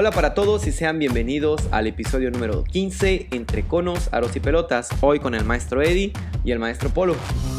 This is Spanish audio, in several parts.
Hola para todos y sean bienvenidos al episodio número 15 entre conos, aros y pelotas, hoy con el maestro Eddie y el maestro Polo.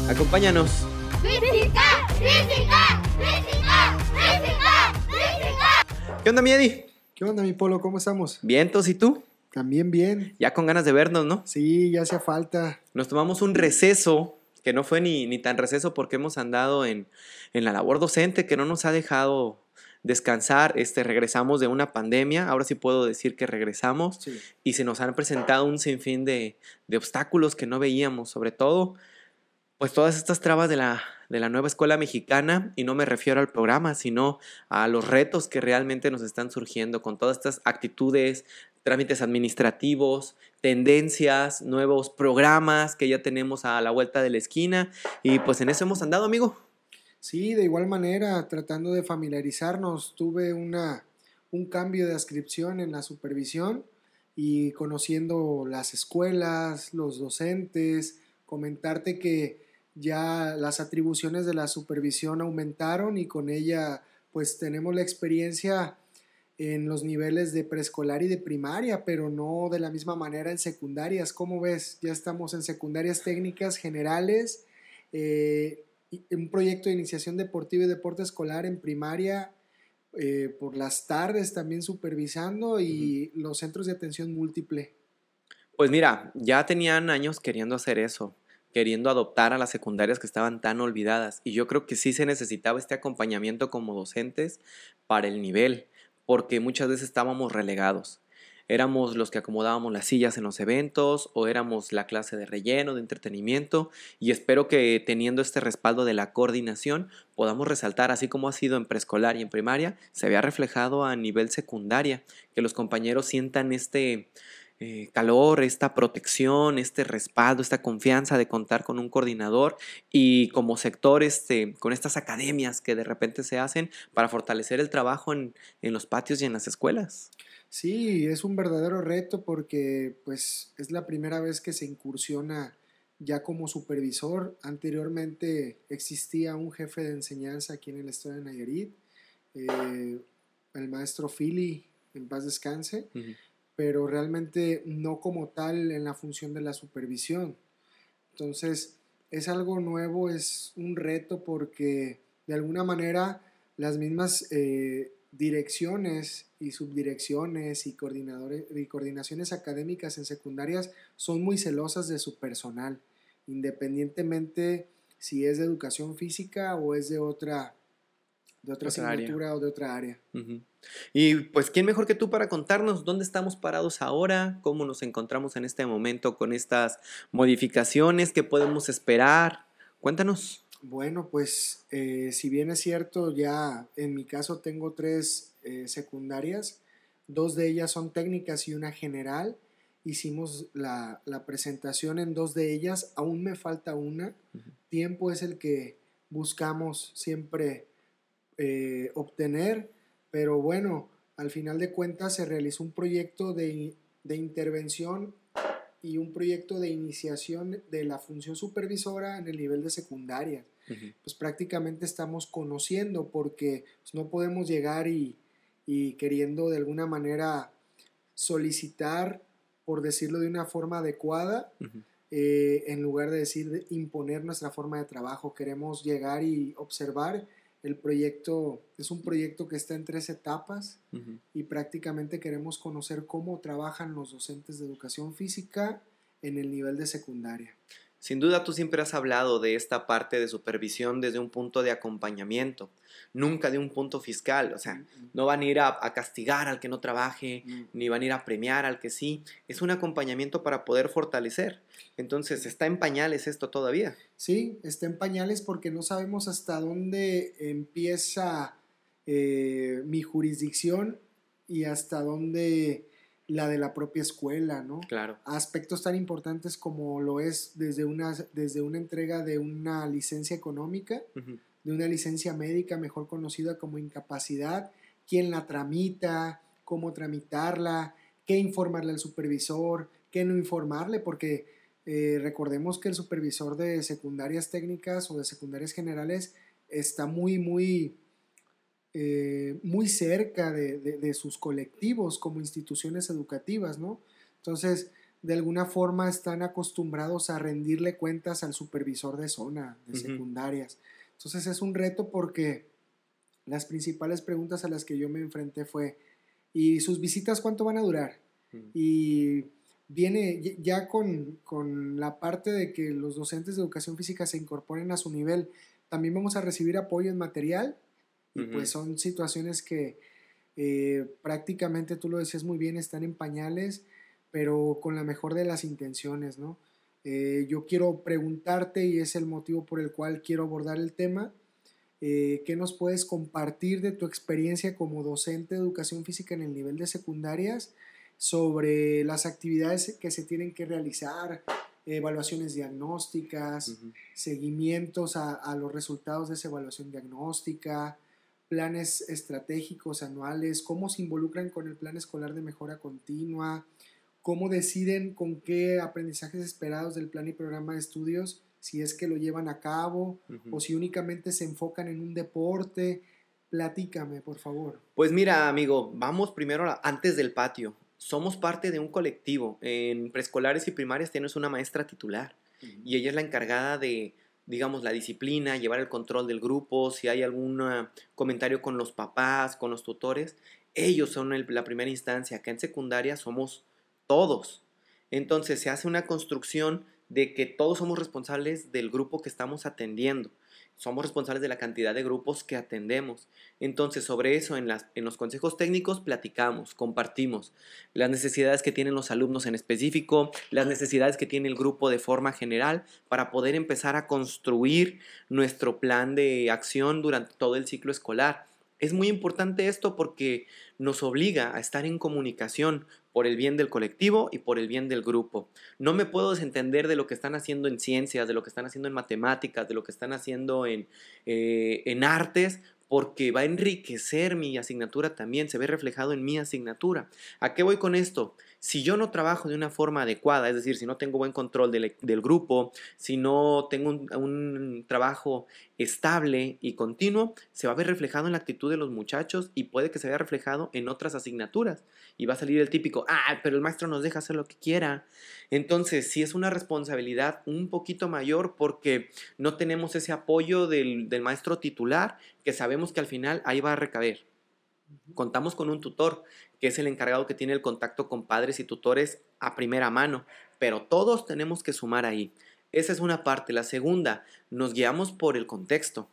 Acompáñanos. ¡Física! ¡Física! ¡Física! ¡Física! ¡Física! ¿Qué onda, mi Eddie? ¿Qué onda, mi Polo? ¿Cómo estamos? Vientos, ¿y tú? También bien. Ya con ganas de vernos, ¿no? Sí, ya hacía falta. Nos tomamos un receso, que no fue ni, ni tan receso porque hemos andado en, en la labor docente que no nos ha dejado descansar. Este, regresamos de una pandemia, ahora sí puedo decir que regresamos Sí. y se nos han presentado un sinfín de, de obstáculos que no veíamos, sobre todo, pues todas estas trabas de la, de la nueva escuela mexicana, y no me refiero al programa, sino a los retos que realmente nos están surgiendo con todas estas actitudes, trámites administrativos, tendencias, nuevos programas que ya tenemos a la vuelta de la esquina, y pues en eso hemos andado, amigo. Sí, de igual manera, tratando de familiarizarnos, tuve una, un cambio de adscripción en la supervisión y conociendo las escuelas, los docentes, comentarte que ya las atribuciones de la supervisión aumentaron y con ella pues tenemos la experiencia en los niveles de preescolar y de primaria, pero no de la misma manera en secundarias. ¿Cómo ves? Ya estamos en secundarias técnicas generales, eh, un proyecto de iniciación deportiva y deporte escolar en primaria eh, por las tardes también supervisando y los centros de atención múltiple. Pues mira, ya tenían años queriendo hacer eso, queriendo adoptar a las secundarias que estaban tan olvidadas. Y yo creo que sí se necesitaba este acompañamiento como docentes para el nivel, porque muchas veces estábamos relegados. Éramos los que acomodábamos las sillas en los eventos o éramos la clase de relleno, de entretenimiento y espero que teniendo este respaldo de la coordinación podamos resaltar, así como ha sido en preescolar y en primaria, se vea reflejado a nivel secundaria, que los compañeros sientan este, eh, calor, esta protección, este respaldo, esta confianza de contar con un coordinador y como sector este, con estas academias que de repente se hacen para fortalecer el trabajo en, en los patios y en las escuelas. Sí, es un verdadero reto porque pues es la primera vez que se incursiona ya como supervisor. Anteriormente existía un jefe de enseñanza aquí en el estado de Nayarit, eh, el maestro Philly, en paz descanse, pero realmente no como tal en la función de la supervisión. Entonces, es algo nuevo, es un reto porque de alguna manera las mismas eh, direcciones y subdirecciones y, coordinadores, y coordinaciones académicas en secundarias son muy celosas de su personal, independientemente si es de educación física o es de otra, de otra, Otra área. asignatura o de otra área. Y pues, ¿quién mejor que tú para contarnos dónde estamos parados ahora? ¿Cómo nos encontramos en este momento con estas modificaciones? ¿Qué podemos esperar? Cuéntanos. Bueno, pues eh, si bien es cierto, ya en mi caso tengo tres eh, secundarias, dos de ellas son técnicas y una general. Hicimos la, la presentación en dos de ellas, aún me falta una. Tiempo es el que buscamos siempre eh, obtener, pero bueno, al final de cuentas se realizó un proyecto de, de intervención y un proyecto de iniciación de la función supervisora en el nivel de secundaria. Pues prácticamente estamos conociendo porque pues, no podemos llegar y, y queriendo de alguna manera solicitar, por decirlo de una forma adecuada, eh, en lugar de decir de imponer nuestra forma de trabajo. Queremos llegar y observar. El proyecto es un proyecto que está en tres etapas y prácticamente queremos conocer cómo trabajan los docentes de educación física en el nivel de secundaria. Sin duda tú siempre has hablado de esta parte de supervisión desde un punto de acompañamiento, nunca de un punto fiscal. O sea, no van a ir a, a castigar al que no trabaje, ni van a ir a premiar al que sí. Es un acompañamiento para poder fortalecer. Entonces, está en pañales esto todavía. Sí, está en pañales porque no sabemos hasta dónde empieza eh, mi jurisdicción y hasta dónde la de la propia escuela, ¿no? Claro. Aspectos tan importantes como lo es desde una, desde una entrega de una licencia económica, de una licencia médica mejor conocida como incapacidad, quién la tramita, cómo tramitarla, qué informarle al supervisor, qué no informarle, porque eh, recordemos que el supervisor de secundarias técnicas o de secundarias generales está muy, muy eh, muy cerca de, sus colectivos como instituciones educativas, ¿no? Entonces, de alguna forma están acostumbrados a rendirle cuentas al supervisor de zona, de secundarias. Entonces es un reto porque las principales preguntas a las que yo me enfrenté fue, ¿y sus visitas cuánto van a durar? Y viene ya con, la parte de que los docentes de educación física se incorporen a su nivel, también vamos a recibir apoyo en material y pues son situaciones que eh, prácticamente, tú lo decías muy bien, están en pañales, pero con la mejor de las intenciones, ¿no? Eh, yo quiero preguntarte, y es el motivo por el cual quiero abordar el tema, eh, ¿qué nos puedes compartir de tu experiencia como docente de educación física en el nivel de secundarias sobre las actividades que se tienen que realizar, evaluaciones diagnósticas, seguimientos a, a, los resultados de esa evaluación diagnóstica, planes estratégicos anuales, cómo se involucran con el plan escolar de mejora continua, cómo deciden con qué aprendizajes esperados del plan y programa de estudios, si es que lo llevan a cabo o si únicamente se enfocan en un deporte. Platícame, por favor. Pues mira, amigo, vamos primero antes del patio. Somos parte de un colectivo. En preescolares y primarias tienes una maestra titular y ella es la encargada de digamos, la disciplina, llevar el control del grupo, si hay algún comentario con los papás, con los tutores, ellos son la primera instancia. Acá en secundaria somos todos. Entonces se hace una construcción de que todos somos responsables del grupo que estamos atendiendo somos responsables de la cantidad de grupos que atendemos. Entonces, sobre eso en, los consejos técnicos platicamos, compartimos las necesidades que tienen los alumnos en específico, las necesidades que tiene el grupo de forma general, para poder empezar a construir nuestro plan de acción durante todo el ciclo escolar. Es muy importante esto porque nos obliga a estar en comunicación por el bien del colectivo y por el bien del grupo. No me puedo desentender de lo que están haciendo en ciencias, de lo que están haciendo en matemáticas, de lo que están haciendo en, eh, en artes, porque va a enriquecer mi asignatura también, se ve reflejado en mi asignatura. ¿A qué voy con esto? Si yo no trabajo de una forma adecuada, es decir, si no tengo buen control del, grupo, si no tengo un, trabajo estable y continuo, se va a ver reflejado en la actitud de los muchachos y puede que se vea reflejado en otras asignaturas. Y va a salir el típico, ah, pero el maestro nos deja hacer lo que quiera. Entonces, sí es una responsabilidad un poquito mayor porque no tenemos ese apoyo del, del maestro titular que sabemos que al final ahí va a recaber. Contamos con un tutor, que es el encargado que tiene el contacto con padres y tutores a primera mano, pero todos tenemos que sumar ahí. Esa es una parte. La segunda, nos guiamos por el contexto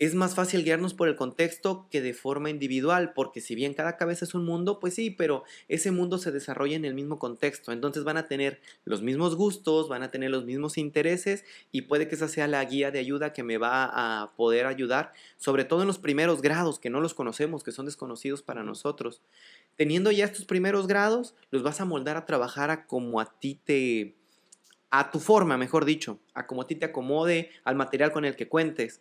es más fácil guiarnos por el contexto que de forma individual, porque si bien cada cabeza es un mundo, pues sí, pero ese mundo se desarrolla en el mismo contexto, entonces van a tener los mismos gustos, van a tener los mismos intereses y puede que esa sea la guía de ayuda que me va a poder ayudar, sobre todo en los primeros grados, que no los conocemos, que son desconocidos para nosotros. Teniendo ya estos primeros grados, los vas a moldar a trabajar a como a ti te a tu forma, mejor dicho, a como a ti te acomode, al material con el que cuentes.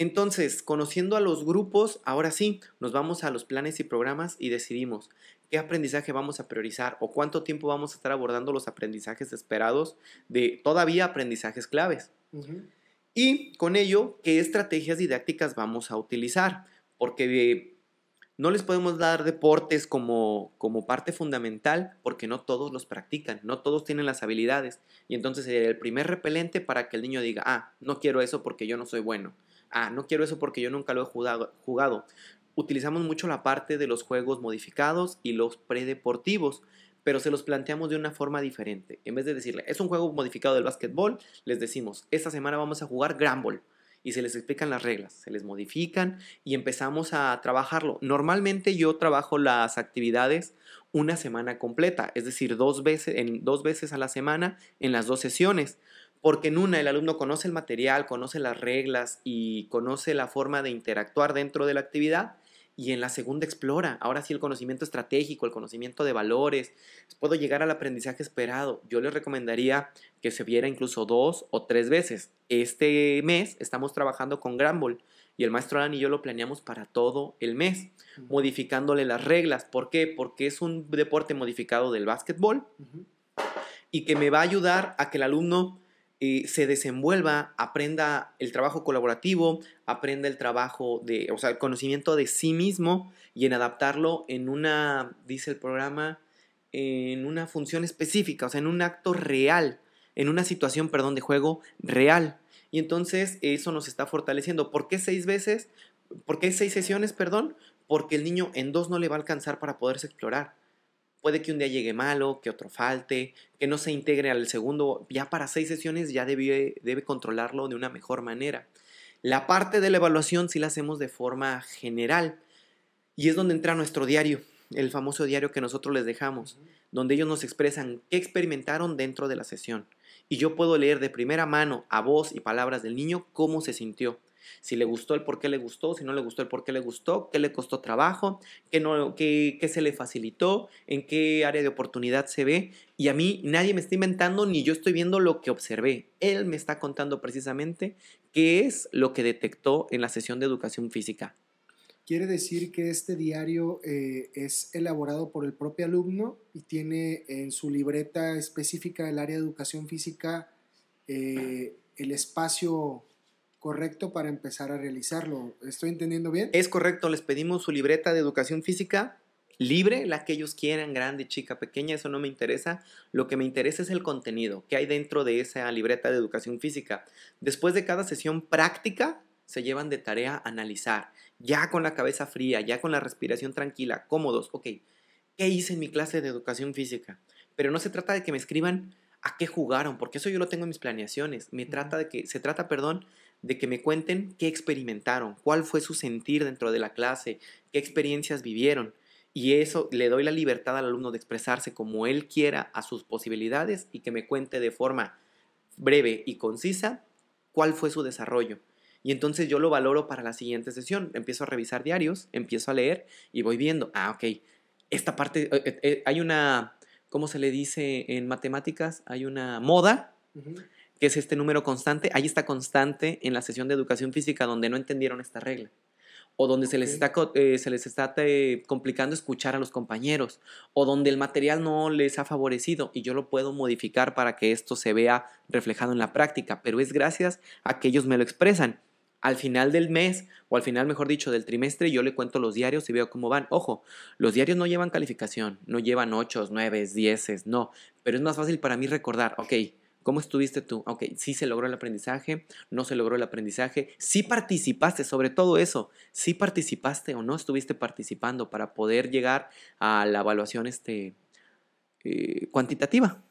Entonces, conociendo a los grupos, ahora sí, nos vamos a los planes y programas y decidimos qué aprendizaje vamos a priorizar o cuánto tiempo vamos a estar abordando los aprendizajes esperados de todavía aprendizajes claves. Y con ello, qué estrategias didácticas vamos a utilizar, porque no les podemos dar deportes como, como parte fundamental porque no todos los practican, no todos tienen las habilidades. Y entonces sería el primer repelente para que el niño diga, ah, no quiero eso porque yo no soy bueno ah, no quiero eso porque yo nunca lo he jugado. Utilizamos mucho la parte de los juegos modificados y los predeportivos, pero se los planteamos de una forma diferente. En vez de decirle, es un juego modificado del básquetbol, les decimos, esta semana vamos a jugar Granball y se les explican las reglas, se les modifican y empezamos a trabajarlo. Normalmente yo trabajo las actividades una semana completa, es decir, dos veces, en, dos veces a la semana en las dos sesiones porque en una el alumno conoce el material, conoce las reglas y conoce la forma de interactuar dentro de la actividad y en la segunda explora. Ahora sí el conocimiento estratégico, el conocimiento de valores, puedo llegar al aprendizaje esperado. Yo les recomendaría que se viera incluso dos o tres veces. Este mes estamos trabajando con Granball y el maestro Alan y yo lo planeamos para todo el mes, modificándole las reglas. ¿Por qué? Porque es un deporte modificado del básquetbol y que me va a ayudar a que el alumno eh, se desenvuelva, aprenda el trabajo colaborativo, aprenda el trabajo de, o sea, el conocimiento de sí mismo y en adaptarlo en una, dice el programa, en una función específica, o sea, en un acto real, en una situación, perdón, de juego real. Y entonces eso nos está fortaleciendo. ¿Por qué seis veces? ¿Por qué seis sesiones, perdón? Porque el niño en dos no le va a alcanzar para poderse explorar. Puede que un día llegue malo, que otro falte, que no se integre al segundo. Ya para seis sesiones ya debe, debe controlarlo de una mejor manera. La parte de la evaluación sí la hacemos de forma general. Y es donde entra nuestro diario, el famoso diario que nosotros les dejamos, donde ellos nos expresan qué experimentaron dentro de la sesión. Y yo puedo leer de primera mano, a voz y palabras del niño, cómo se sintió si le gustó el por qué le gustó, si no le gustó el por qué le gustó, qué le costó trabajo, qué, no, qué, qué se le facilitó, en qué área de oportunidad se ve. Y a mí nadie me está inventando ni yo estoy viendo lo que observé. Él me está contando precisamente qué es lo que detectó en la sesión de educación física. Quiere decir que este diario eh, es elaborado por el propio alumno y tiene en su libreta específica del área de educación física eh, el espacio correcto para empezar a realizarlo. ¿Estoy entendiendo bien? Es correcto, les pedimos su libreta de educación física libre, la que ellos quieran, grande, chica, pequeña, eso no me interesa. Lo que me interesa es el contenido que hay dentro de esa libreta de educación física. Después de cada sesión práctica, se llevan de tarea a analizar, ya con la cabeza fría, ya con la respiración tranquila, cómodos. Ok, ¿qué hice en mi clase de educación física? Pero no se trata de que me escriban a qué jugaron, porque eso yo lo tengo en mis planeaciones. Me trata de que, se trata, perdón, de que me cuenten qué experimentaron, cuál fue su sentir dentro de la clase, qué experiencias vivieron. Y eso le doy la libertad al alumno de expresarse como él quiera a sus posibilidades y que me cuente de forma breve y concisa cuál fue su desarrollo. Y entonces yo lo valoro para la siguiente sesión. Empiezo a revisar diarios, empiezo a leer y voy viendo, ah, ok, esta parte, eh, eh, hay una, ¿cómo se le dice en matemáticas? Hay una moda que es este número constante, ahí está constante en la sesión de educación física donde no entendieron esta regla o donde se les está, eh, se les está eh, complicando escuchar a los compañeros, o donde el material no les ha favorecido y yo lo puedo modificar para que esto se vea reflejado en la práctica, pero es gracias a que ellos me lo expresan. Al final del mes, o al final, mejor dicho, del trimestre, yo le cuento los diarios y veo cómo van. Ojo, los diarios no llevan calificación, no llevan 8, 9, 10, no, pero es más fácil para mí recordar, ok, ¿Cómo estuviste tú? Ok, sí se logró el aprendizaje, no se logró el aprendizaje, sí participaste, sobre todo eso, sí participaste o no estuviste participando para poder llegar a la evaluación este, eh, cuantitativa.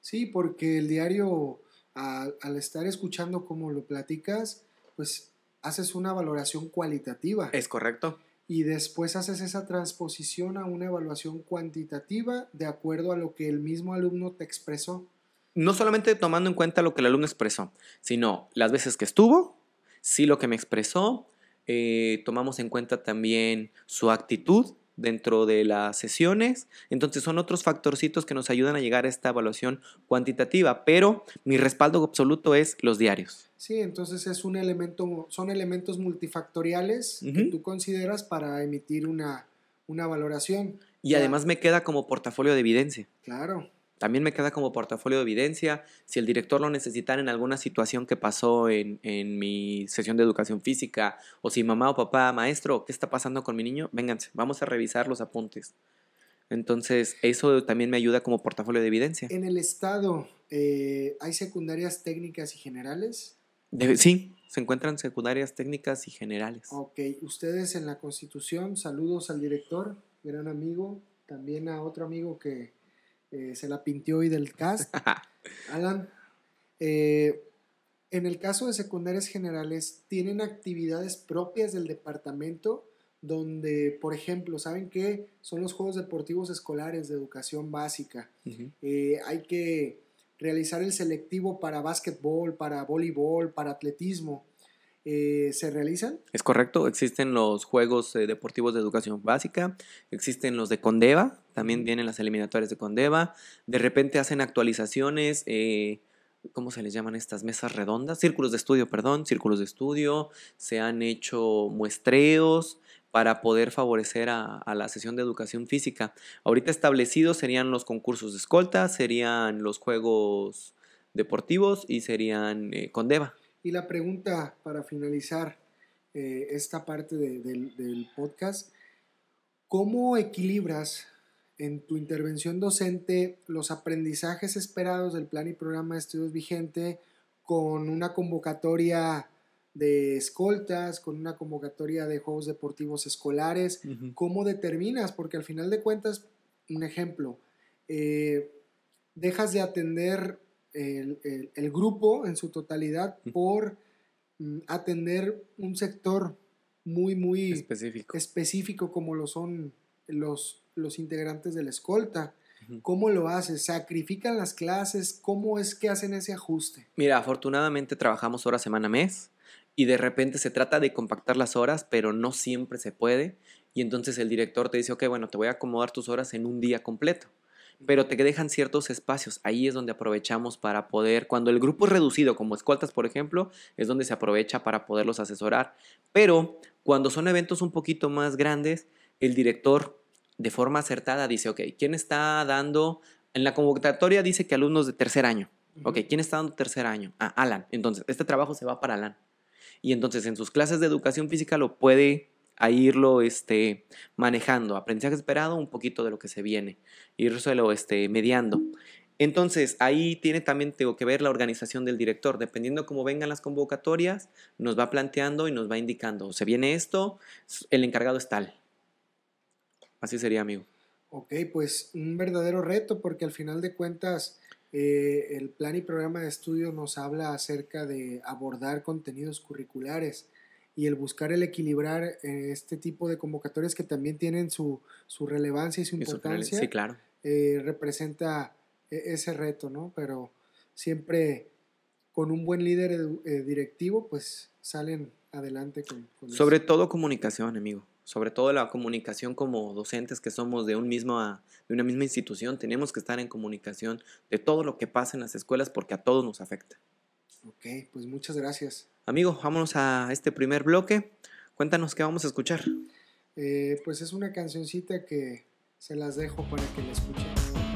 Sí, porque el diario, al estar escuchando cómo lo platicas, pues haces una valoración cualitativa. Es correcto. Y después haces esa transposición a una evaluación cuantitativa de acuerdo a lo que el mismo alumno te expresó no solamente tomando en cuenta lo que el alumno expresó, sino las veces que estuvo, sí lo que me expresó, eh, tomamos en cuenta también su actitud dentro de las sesiones. Entonces son otros factorcitos que nos ayudan a llegar a esta evaluación cuantitativa, pero mi respaldo absoluto es los diarios. Sí, entonces es un elemento, son elementos multifactoriales que tú consideras para emitir una, una valoración. Y además me queda como portafolio de evidencia. Claro. También me queda como portafolio de evidencia. Si el director lo necesitara en alguna situación que pasó en, mi sesión de educación física, o si mamá o papá, maestro, ¿qué está pasando con mi niño? Vénganse, vamos a revisar los apuntes. Entonces, eso también me ayuda como portafolio de evidencia. En el Estado, eh, ¿hay secundarias técnicas y generales? sí, se encuentran secundarias técnicas y generales. Ok, ustedes en la Constitución, saludos al director, gran amigo, también a otro amigo que eh, se la pintió hoy del cast. Alan, eh, en el caso de secundarias generales, ¿tienen actividades propias del departamento donde, por ejemplo, ¿saben qué? Son los Juegos Deportivos Escolares de Educación Básica. Eh, hay que realizar el selectivo para básquetbol, para voleibol, para atletismo. Eh, se realizan. Es correcto, existen los Juegos Deportivos de Educación Básica, existen los de Condeva, también vienen las eliminatorias de Condeva, de repente hacen actualizaciones, eh, ¿cómo se les llaman estas mesas redondas? Círculos de estudio, perdón, círculos de estudio, se han hecho muestreos para poder favorecer a, la sesión de educación física. Ahorita establecidos serían los concursos de escolta, serían los juegos deportivos y serían eh, con DEVA. Y la pregunta para finalizar eh, esta parte de- del, del podcast, ¿cómo equilibras en tu intervención docente los aprendizajes esperados del plan y programa de estudios vigente con una convocatoria de escoltas, con una convocatoria de juegos deportivos escolares? ¿Cómo determinas? Porque al final de cuentas, un ejemplo, eh, dejas de atender el, el- el grupo en su totalidad por mm, atender un sector muy, muy Específico. específico como lo son los, los integrantes de la escolta. ¿Cómo lo haces? ¿Sacrifican las clases? ¿Cómo es que hacen ese ajuste? Mira, afortunadamente trabajamos hora semana mes y de repente se trata de compactar las horas, pero no siempre se puede. Y entonces el director te dice, ok, bueno, te voy a acomodar tus horas en un día completo. Pero te dejan ciertos espacios. Ahí es donde aprovechamos para poder, cuando el grupo es reducido, como escoltas, por ejemplo, es donde se aprovecha para poderlos asesorar. Pero cuando son eventos un poquito más grandes, el director de forma acertada dice, ok, ¿quién está dando? En la convocatoria dice que alumnos de tercer año. Ok, ¿quién está dando tercer año? Ah, Alan. Entonces, este trabajo se va para Alan. Y entonces en sus clases de educación física lo puede a irlo este, manejando. Aprendizaje esperado, un poquito de lo que se viene. Irlo este, mediando. Entonces, ahí tiene también tengo que ver la organización del director. Dependiendo cómo vengan las convocatorias, nos va planteando y nos va indicando. Se viene esto, el encargado es tal. Así sería, amigo. Ok, pues un verdadero reto porque al final de cuentas eh, el plan y programa de estudio nos habla acerca de abordar contenidos curriculares y el buscar el equilibrar eh, este tipo de convocatorias que también tienen su, su relevancia y su importancia, Sí, claro. eh, representa e- ese reto, ¿no? Pero siempre con un buen líder directivo, pues salen adelante con, con Sobre eso. todo comunicación, amigo. Sobre todo la comunicación como docentes que somos de, un mismo, de una misma institución. Tenemos que estar en comunicación de todo lo que pasa en las escuelas porque a todos nos afecta. Ok, pues muchas gracias. Amigo, vámonos a este primer bloque. Cuéntanos qué vamos a escuchar. Eh, pues es una cancioncita que se las dejo para que la escuchen.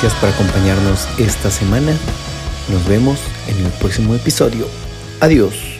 Gracias por acompañarnos esta semana. Nos vemos en el próximo episodio. Adiós.